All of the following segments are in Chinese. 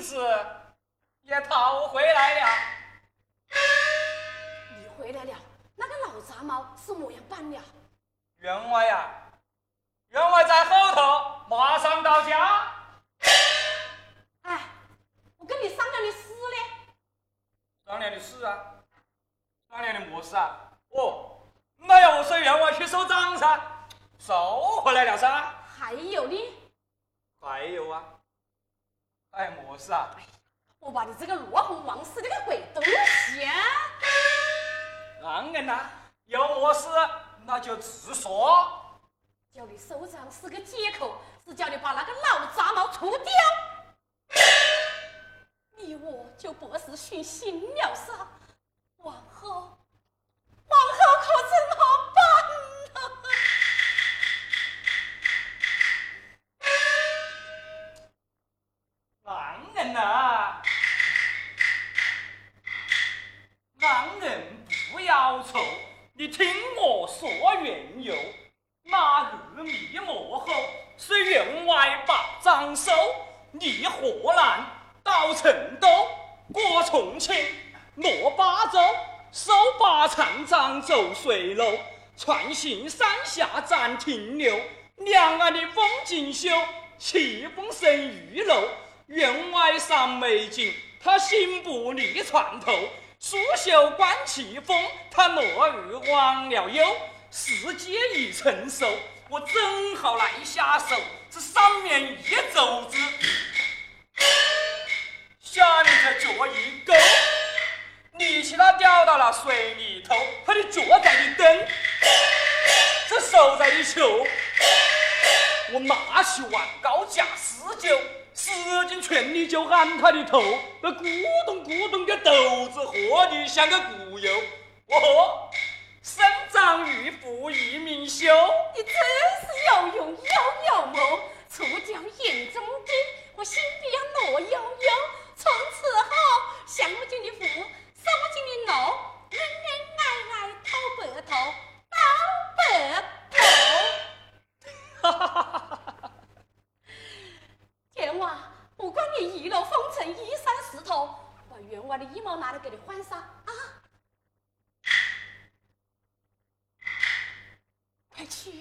子也讨回来了。你回来了，那个老杂毛是么样办了？员外呀，员外在后头，马上到家。哎，我跟你商量的事呢？商量的事啊，商量的么事啊？哦，没有，我说员外去收账噻，收回来了噻。还有呢？还有啊。爱模式啊！我把你这个罗红王四这个鬼东西、啊！让人呐，有么事那就直说。叫你收长是个借口，是叫你把那个老杂毛除掉。你我就不是寻心了噻，王收离河南到成都过重庆落巴州收把船长走水路穿行山下暂停留。两岸的风景秀奇峰胜玉楼院外赏美景他心不离船头。苏绣观奇峰他乐日忘了忧世界已成熟我正好来下手，这上面一肘子，下面这脚一勾，力气他掉到了水里头，他的脚在的蹬，这手在的球，我拿起碗高架施酒，使尽全力就按他的头，那咕咚咕咚的豆子喝的像个骨油，哦。生长玉富一名修，你真是有用有有谋，除掉眼中钉，我心里要乐悠悠。从此后，享不尽的福，受不尽的怒，恩恩爱爱到白头，到白头。哈哈哈哈哈！天王，不 管你一路风尘，衣衫湿透，把员外的衣帽拿来给你换上啊！快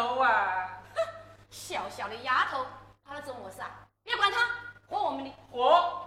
头啊！小小的丫头，她要做么事啊？别管她，活我们的，活。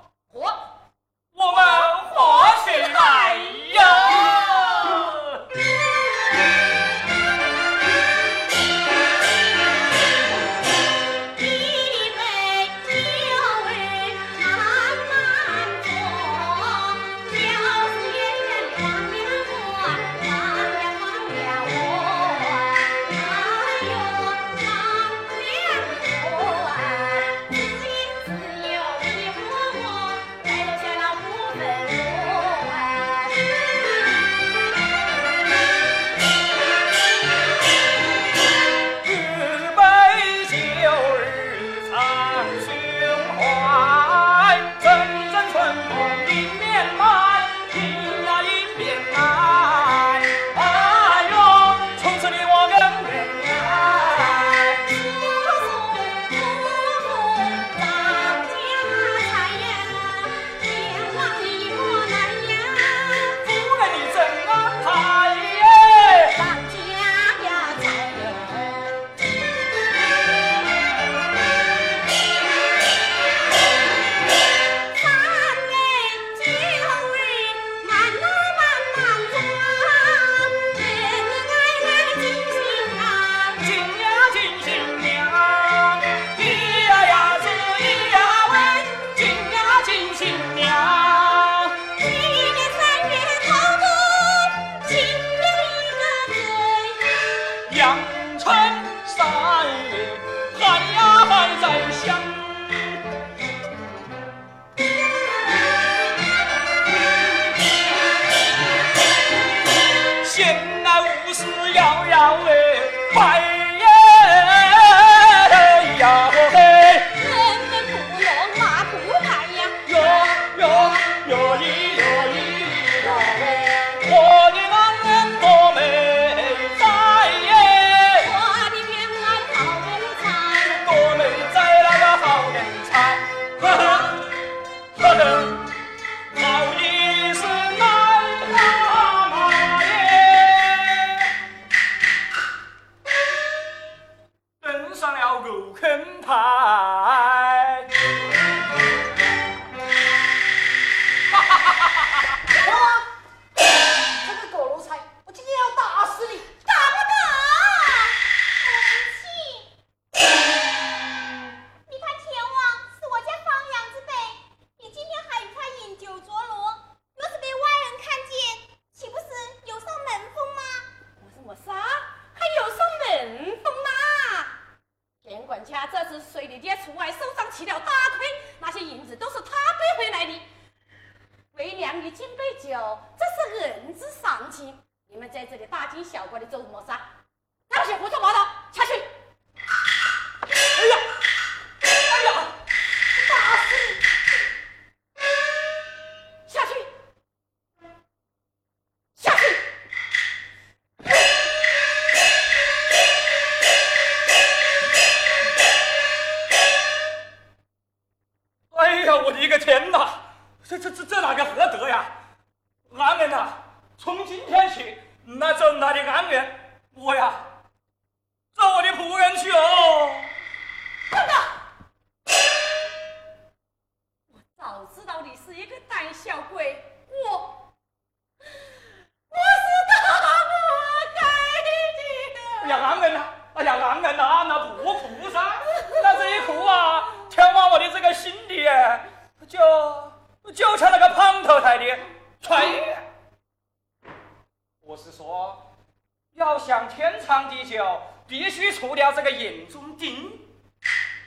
想天长地久，必须除掉这个眼中钉。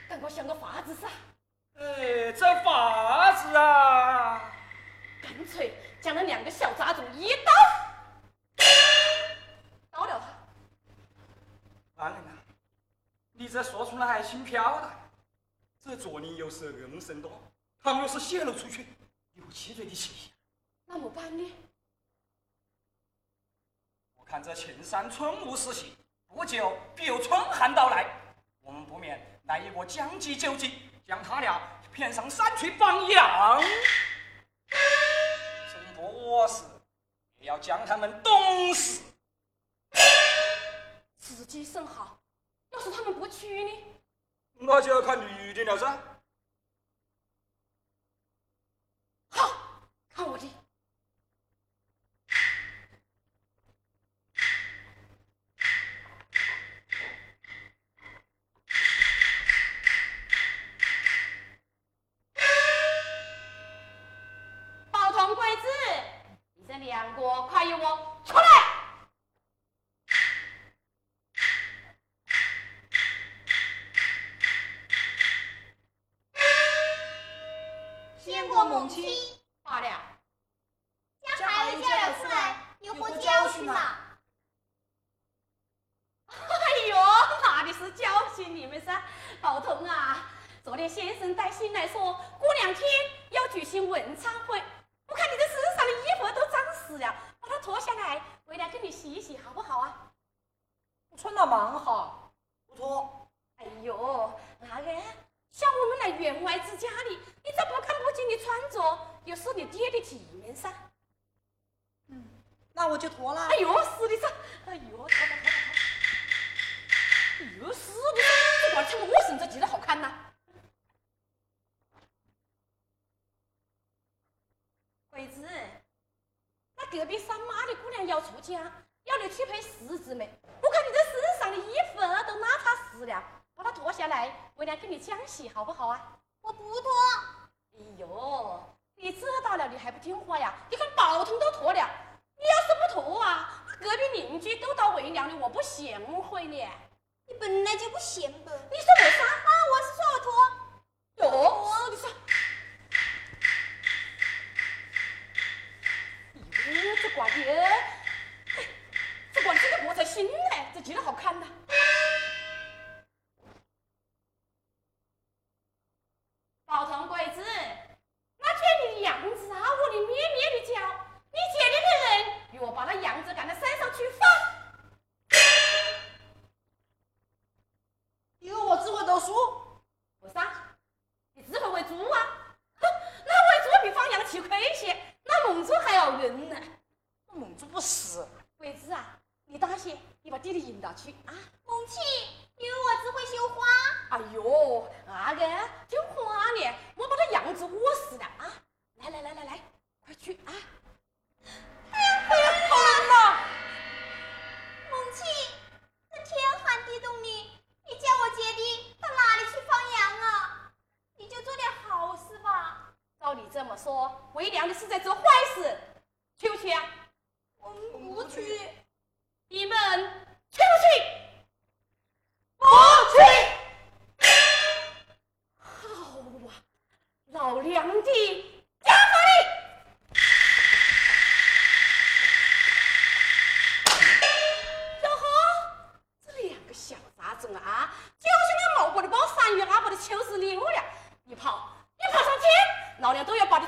等我想个法子噻。呃，这法子啊，干脆将那两个小杂种一刀刀了他。男人呐，你这说出来还轻飘的，这左邻右舍耳目甚多，他们若是泄露出去，有七罪的嫌疑。那么办呢？看这庆山春雾四起，不久必有春寒到来，我们不免来一个将计就计，将他俩骗上山去放羊。真不窝，也要将他们冻死。此计甚好，要是他们不去呢？那就要看女的了噻。好，看我的。母亲。画的老娘都要把你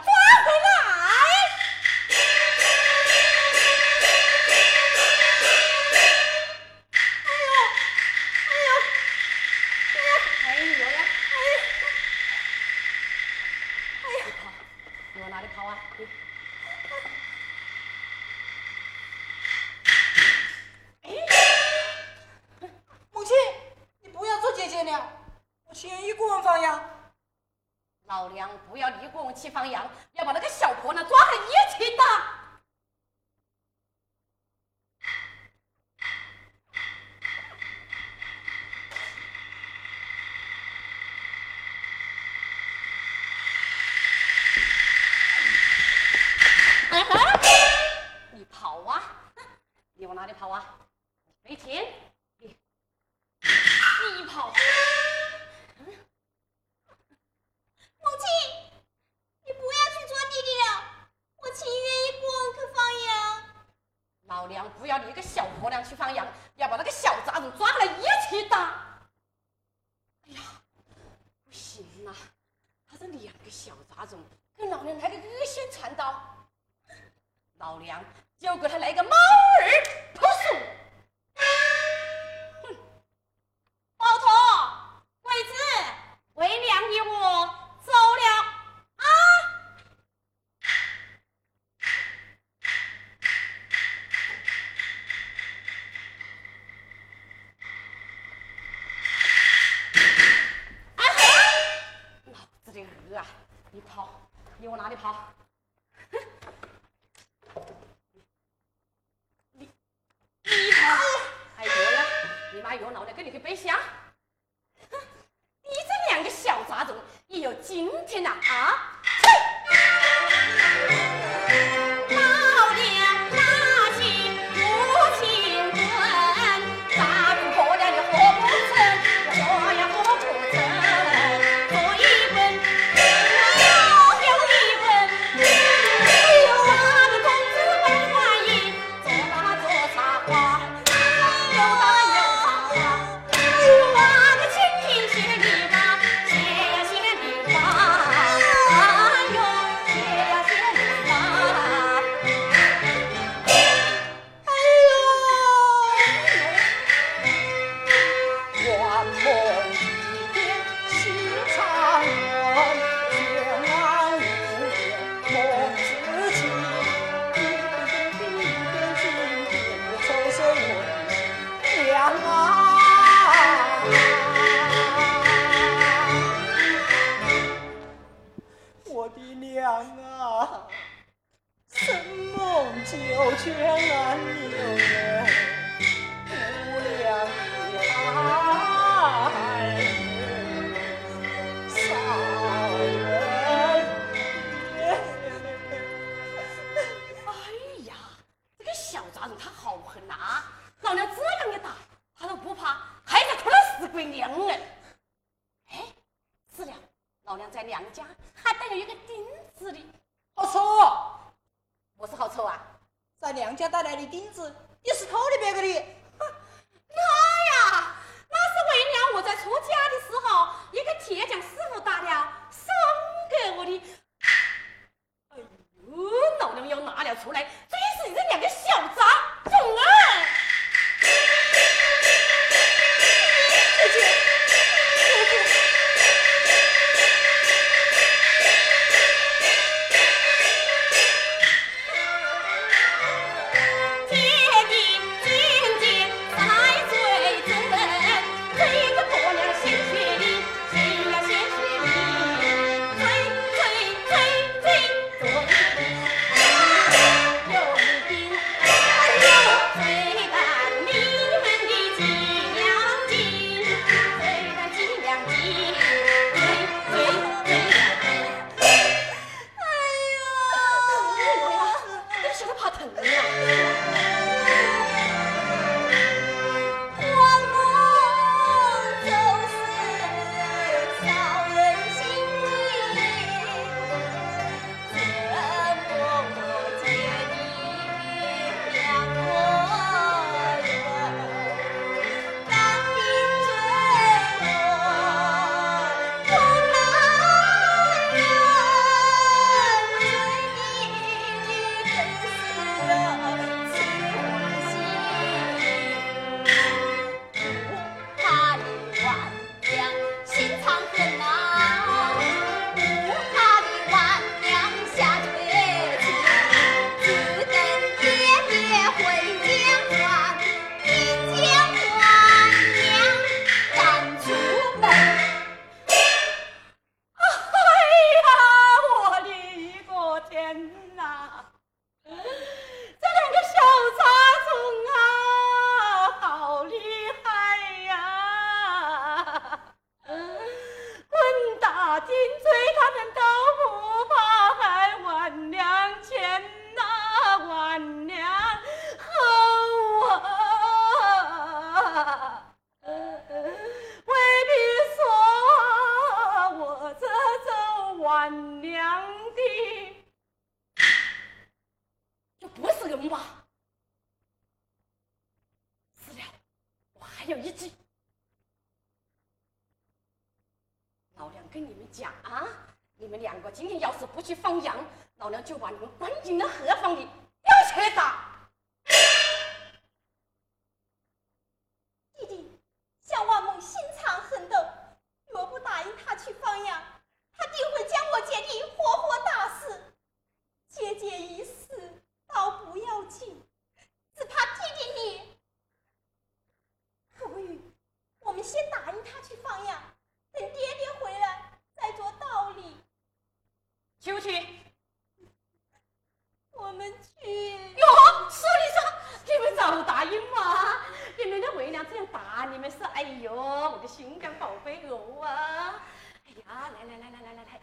来来来来来来来，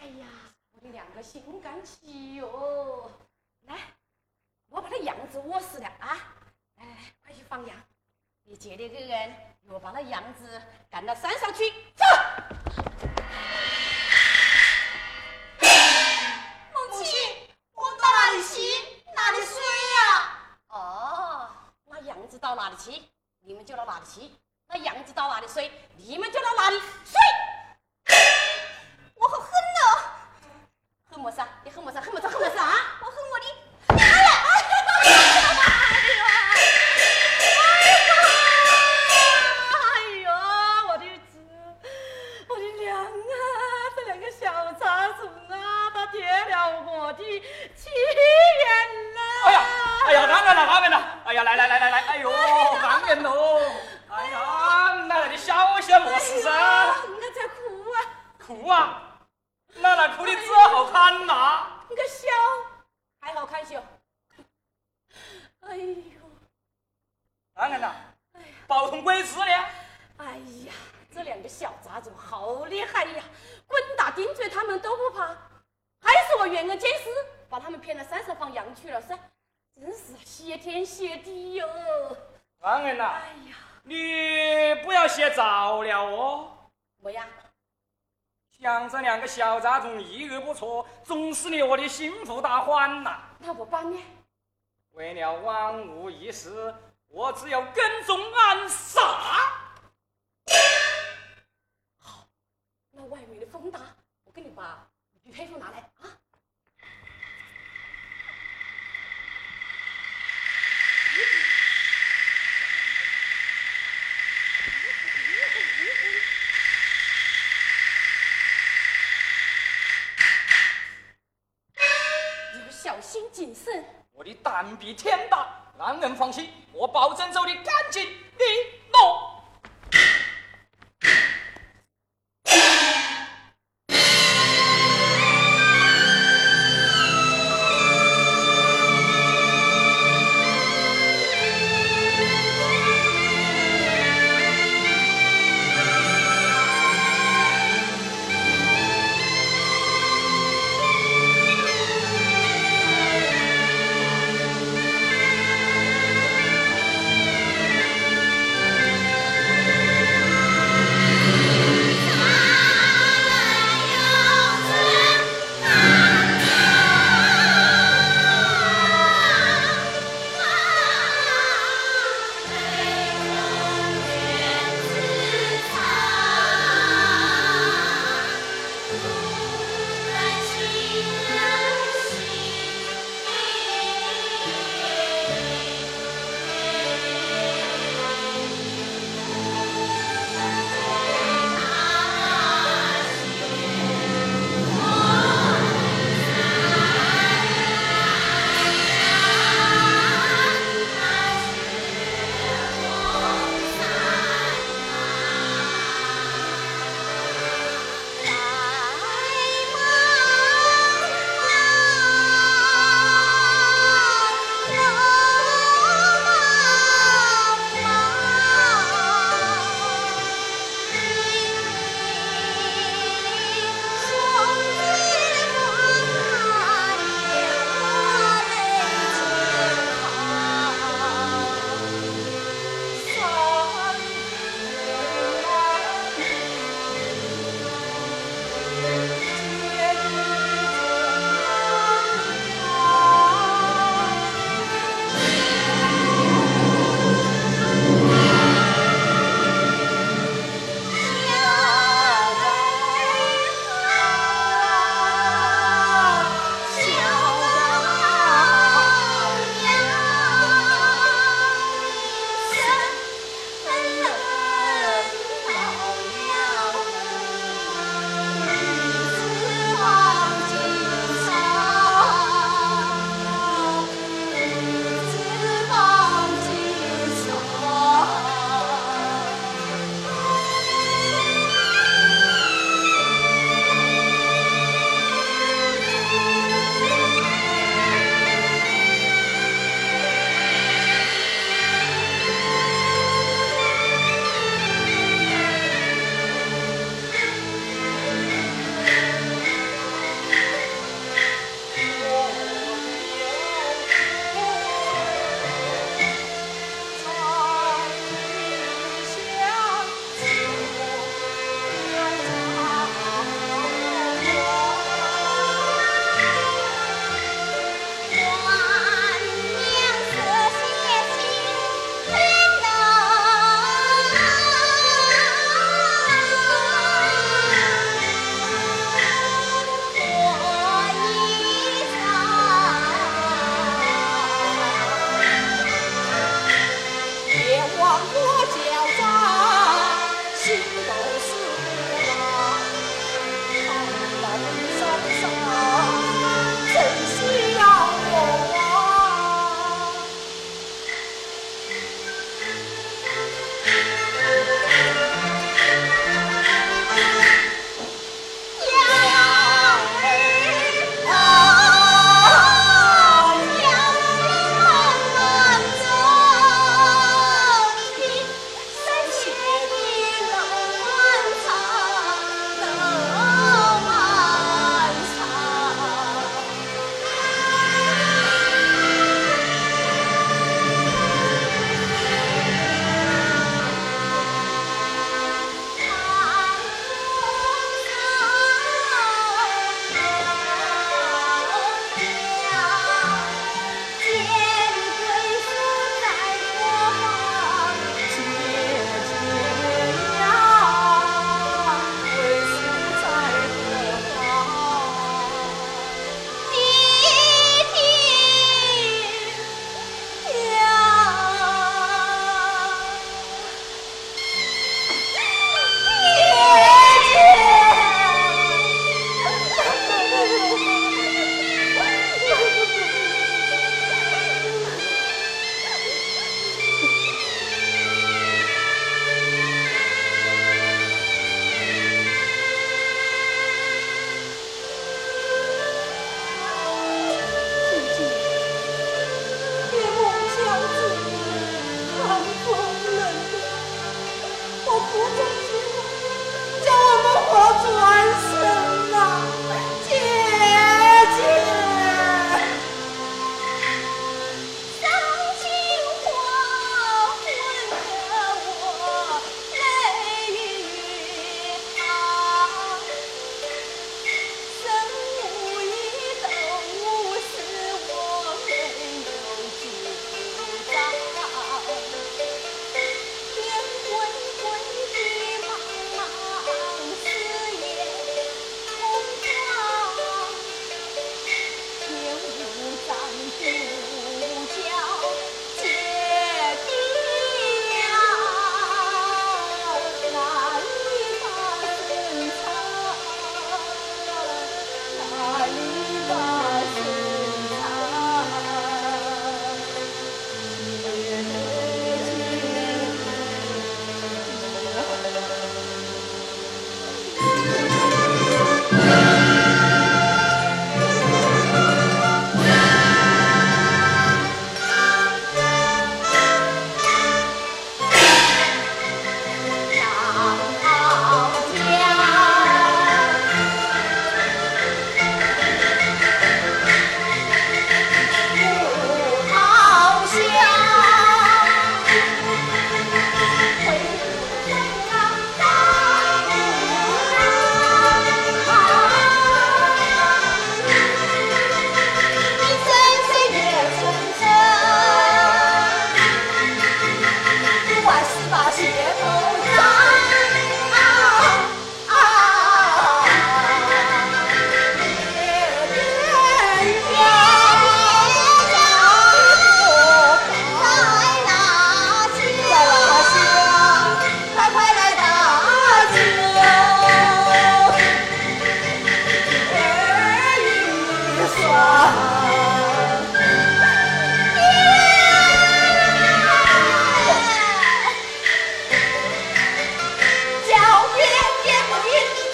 哎呀，我的两个心肝气哟！来，我把那羊子窝死了啊！来来来，快去放羊！你姐那个人，我把那羊子赶到山上去，走！母亲，我到哪里去？哪里睡呀、哦，那羊子到哪里去，你们就到哪里去；那羊子到哪里睡，你们就到哪里睡。真是谢天谢地哟！安安呐，哎呀，你不要写早了哦。么呀？想着两个小杂种一日不错，总是你我的心腹大患呐。那我帮你？为了万无一失，我只有跟踪暗杀。好那外面的风大，我给你把玉佩服拿来啊！要小心谨慎。我的胆比天大，让人放心，我保证走得干净利落。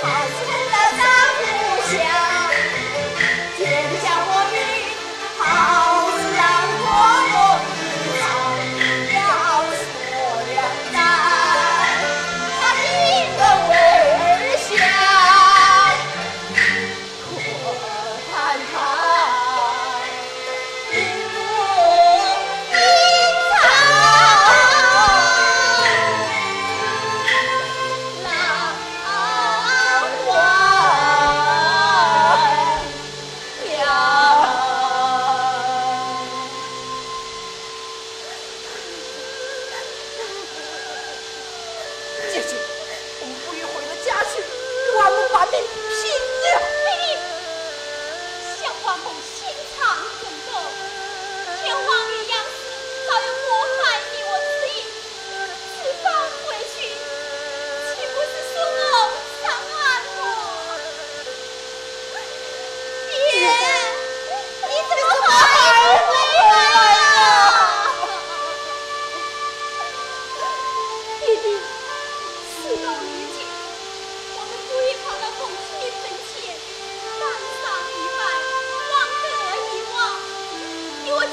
好今天就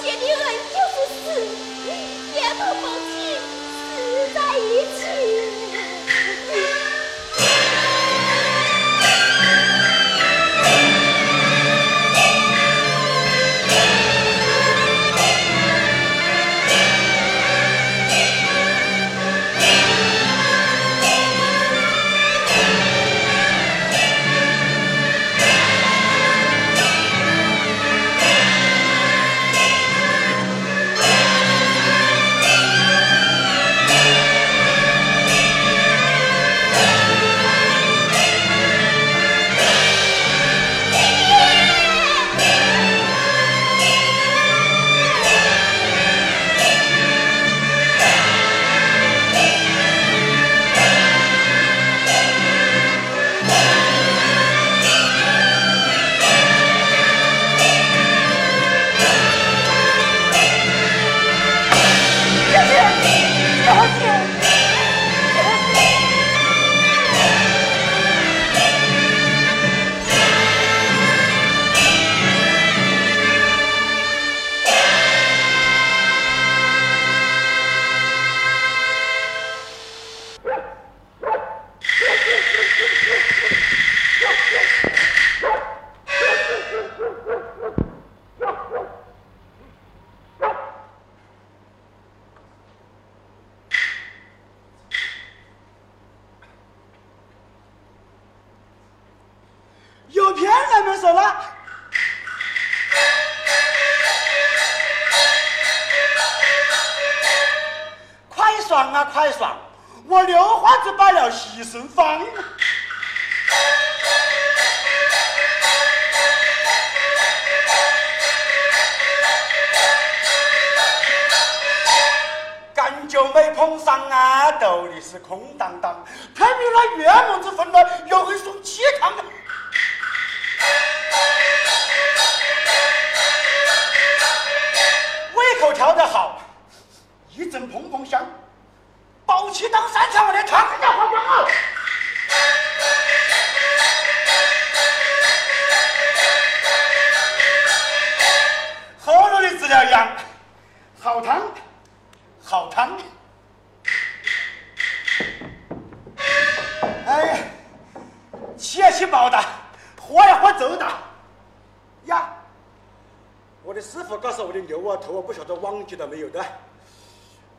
姐的很就是死，也不放弃死在一起。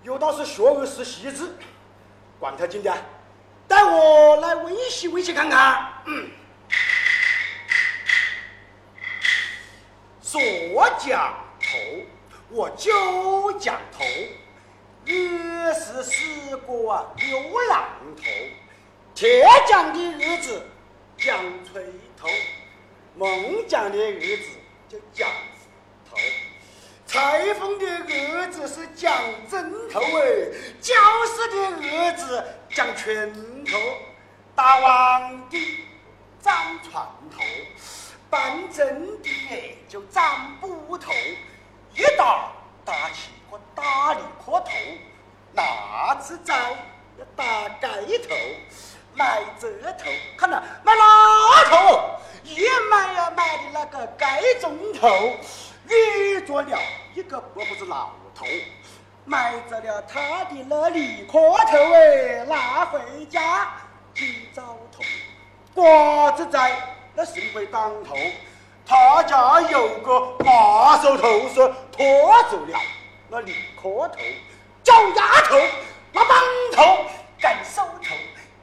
有道是学而时习之，管他今天，带我来温习温习看看。嗯，左讲头，我就讲头。日是四个啊牛郎头，铁匠的日子讲锤头，木匠的日子就讲，裁缝的儿子是讲针头哎，教师的儿子讲拳头，打王的长船头，办针的哎就长布头，一打打起个大力磕头，那次在要打盖头，买这头，看呐，买那头，一买呀买的那个盖中头，遇着了一个伯父子老头，买着了他的那里磕头哎，拿回家今早头，瓜子在那社会当头，他家有个麻手头是拖走了那里磕头，脚丫头，那帮头，干手头。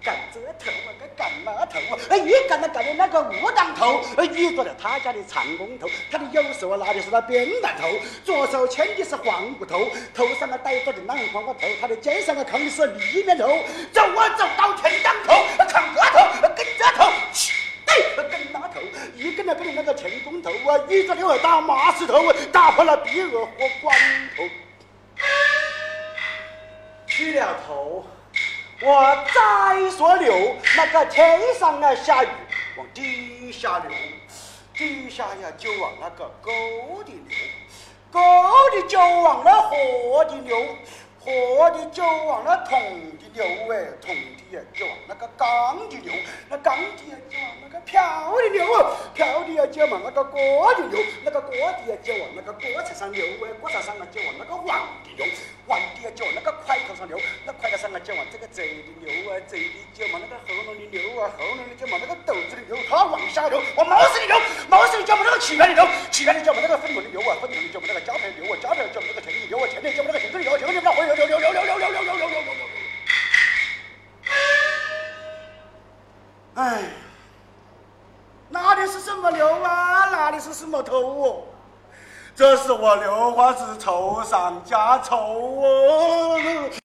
干这头啊，个干那头啊，哎，一干那干的那个武当头，哎，遇着了他家的长工头，他的右手啊拿的是那扁担头，左手牵的是黄骨头，头上啊戴着的烂黄瓜头，他的肩上啊扛的是泥面头，走啊走到天当头，扛这头，跟这头，去，哎，跟那头，一跟着跟的那个成功头啊，遇着了打马石头，打破了鼻额和光头，去了头。我再说流，那个天上啊下雨，往地下流，地下呀就往那个沟里流，沟里就往那河里流，河里就往那桶里流，哎，桶里里呀就往那个缸里流，那缸里呀就往那个瓢里流，瓢里呀就往那个锅里流，那个锅底呀就往那个锅菜上流，哎，锅菜上啊就往那个碗里流，碗底呀就往那个筷头上流，那筷头上啊就往这个嘴里流啊，嘴里就往那个喉咙里流啊，喉咙里就往那个肚子里流，它往下流，往毛子里流，毛子里就往那个起源里流，起源里就往那个粪桶里流啊，粪桶里就往那个胶片流啊，胶片就往那个钱里流啊，钱里就往那个钱里流，钱里就往流流流流流流流流流流流流流。哎，哪里是什么牛啊？哪里是什么头哦？这是我刘花子愁上加愁哦。